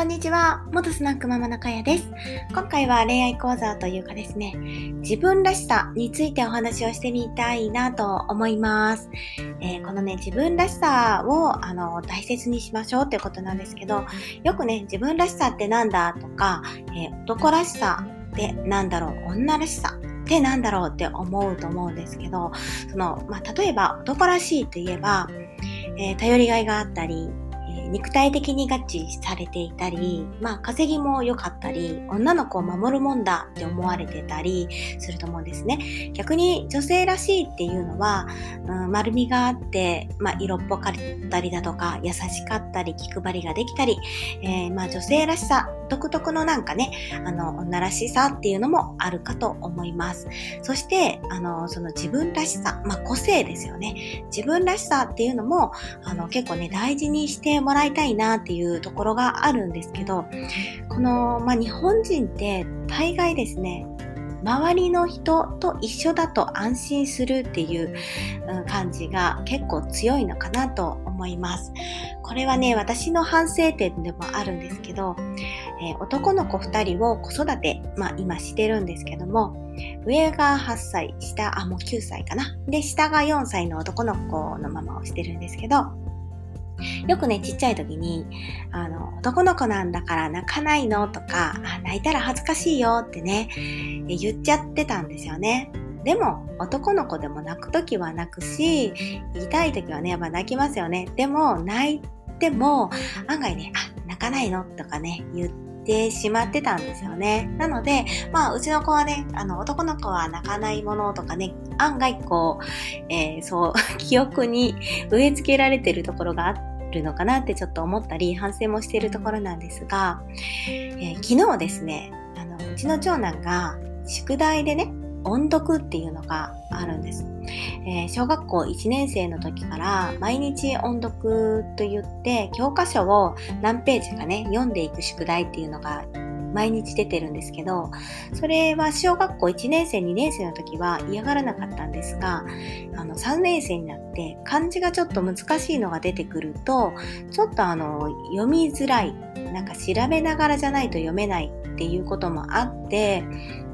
こんにちは。元スナックママのかやです。今回は恋愛講座というかですね、自分らしさについてお話をしてみたいなと思います。えー、このね、自分らしさをあの大切にしましょうってことなんですけど、よくね、自分らしさってなんだとか、えー、男らしさってなんだろう、女らしさってなんだろうって思うと思うんですけど、その、まあ、例えば男らしいといえば、えー、頼りがいがあったり、肉体的に合致されていたり、まあ稼ぎも良かったり、女の子を守るもんだって思われてたりすると思うんですね。逆に女性らしいっていうのは、うん、丸みがあって、まあ色っぽかったりだとか、優しかったり、気配りができたり、えー、まあ女性らしさ、独特のなんかね、あの、女らしさっていうのもあるかと思います。そして、あの、その自分らしさ、まあ個性ですよね。自分らしさっていうのも、あの、結構ね、大事にしてもらいたいなっていうところがあるんですけど、この、まあ、日本人って大概ですね、周りの人と一緒だと安心するっていう感じが結構強いのかなと思います。これはね、私の反省点でもあるんですけど、えー、男の子2人を子育て、まあ今してるんですけども、上が8歳、下、あ、もう9歳かな。で、下が4歳の男の子のママをしてるんですけど、よくね、ちっちゃい時に、あの、男の子なんだから泣かないの？とか、泣いたら恥ずかしいよってね、言っちゃってたんですよね。でも、男の子でも泣く時は泣くし、痛い時はね、やっぱ泣きますよね。でも、泣いても、案外ね、あ、泣かないの？とかね、言ってしまってたんですよね。なので、まあ、うちの子はね、あの、男の子は泣かないものとかね、案外こう、えー、そう、記憶に植え付けられてるところがあって、るのかなってちょっと思ったり反省もしているところなんですが、えー、昨日ですねあのうちの長男が宿題でね音読っていうのがあるんです、えー、小学校1年生の時から毎日音読と言って教科書を何ページかね読んでいく宿題っていうのが毎日出てるんですけど、それは小学校1年生、2年生の時は嫌がらなかったんですが、あの3年生になって漢字がちょっと難しいのが出てくると、ちょっとあの読みづらい、なんか調べながらじゃないと読めないっていうこともあって、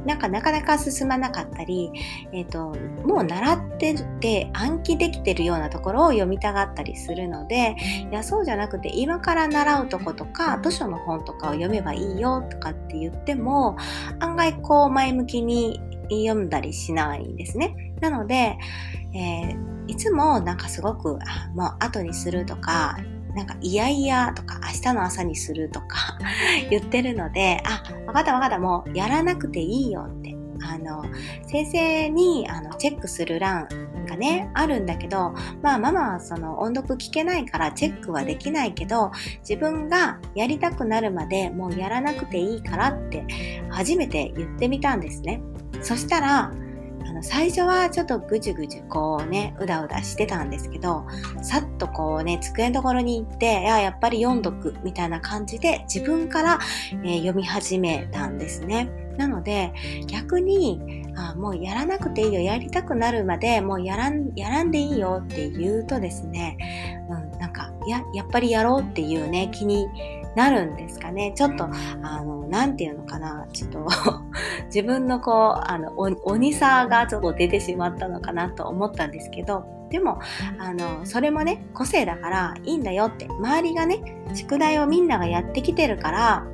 なんかなかなか進まなかったり、えっ、ー、と、もう習ってて暗記できてるようなところを読みたがったりするので、いや、そうじゃなくて今から習うとことか、図書の本とかを読めばいいよとかって言っても、案外こう前向きに読んだりしないんですね。なので、えー、いつもなんかすごく、もう後にするとか、なんか、いやいやとか、明日の朝にするとか言ってるので、あ、わかったわかった、もうやらなくていいよって。あの、先生にあのチェックする欄がね、あるんだけど、まあママはその音読聞けないからチェックはできないけど、自分がやりたくなるまでもうやらなくていいからって初めて言ってみたんですね。そしたら、あの最初はちょっとぐじゅぐじゅこうねうだうだしてたんですけどさっとこうね机のところに行っていややっぱり読んどくみたいな感じで自分から、えー、読み始めたんですね。なので逆にあもうやらなくていいよやりたくなるまでもうやらんやらんでいいよって言うとですね、うん、なんかややっぱりやろうっていうね気になるんですかね。ちょっと、あの、なんていうのかな。ちょっと 自分のこう、あの、鬼さがちょっと出てしまったのかなと思ったんですけど、でも、あの、それもね、個性だからいいんだよって、周りがね、宿題をみんながやってきてるから、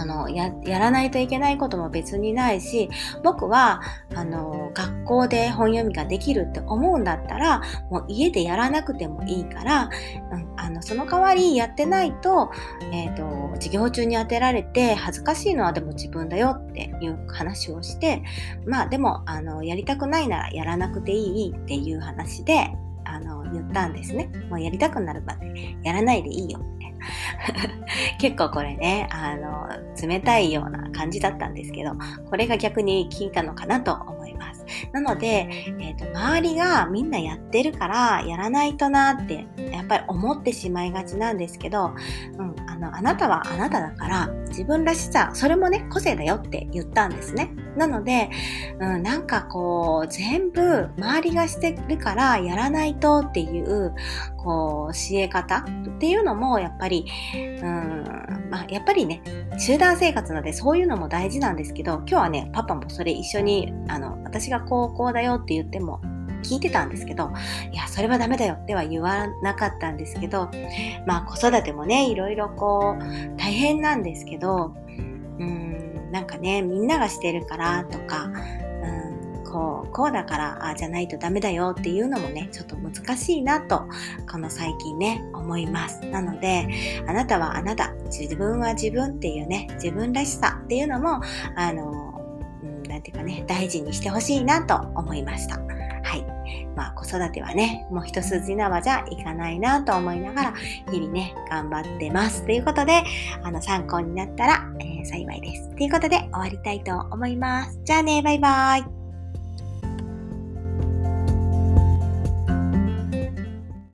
あのややらないといけないことも別にないし僕はあの学校で本読みができるって思うんだったらもう家でやらなくてもいいから、うん、あのその代わりやってないと,、えーと、授業中に当てられて恥ずかしいのはでも自分だよっていう話をしてまあでもあのやりたくないならやらなくていいっていう話であの言ったんですね。もうやりたくなるまでやらないでいいよみたいな結構これね、あの、冷たいような感じだったんですけど、これが逆に効いたのかなと思います。なので、えっ、ー、と、周りがみんなやってるからやらないとなって、やっぱり思ってしまいがちなんですけど、うん、の、あなたはあなただから、自分らしさ、それもね、個性だよって言ったんですね。なので、うん、なんかこう、全部周りがしてるからやらないとっていう、こう、教え方っていうのも、やっぱり、うん、まあ、やっぱりね、集団生活なのでそういうのも大事なんですけど、今日はね、パパもそれ一緒に、あの、私が高校だよって言っても、聞いてたんですけど、いや、それはダメだよっては言わなかったんですけど、まあ子育てもね、いろいろこう、大変なんですけど、うん、なんかね、みんながしてるからとか、うんこう、こうだから、ああじゃないとダメだよっていうのもね、ちょっと難しいなと、この最近ね、思います。なので、あなたはあなた、自分は自分っていうね、自分らしさっていうのも、あの、うん、なんていうかね、大事にしてほしいなと思いました。はい。まあ子育てはね、もう一筋縄じゃいかないなと思いながら、日々ね、頑張ってます。ということで、あの、参考になったら、えー、幸いです。ということで、終わりたいと思います。じゃあね、バイバーイ。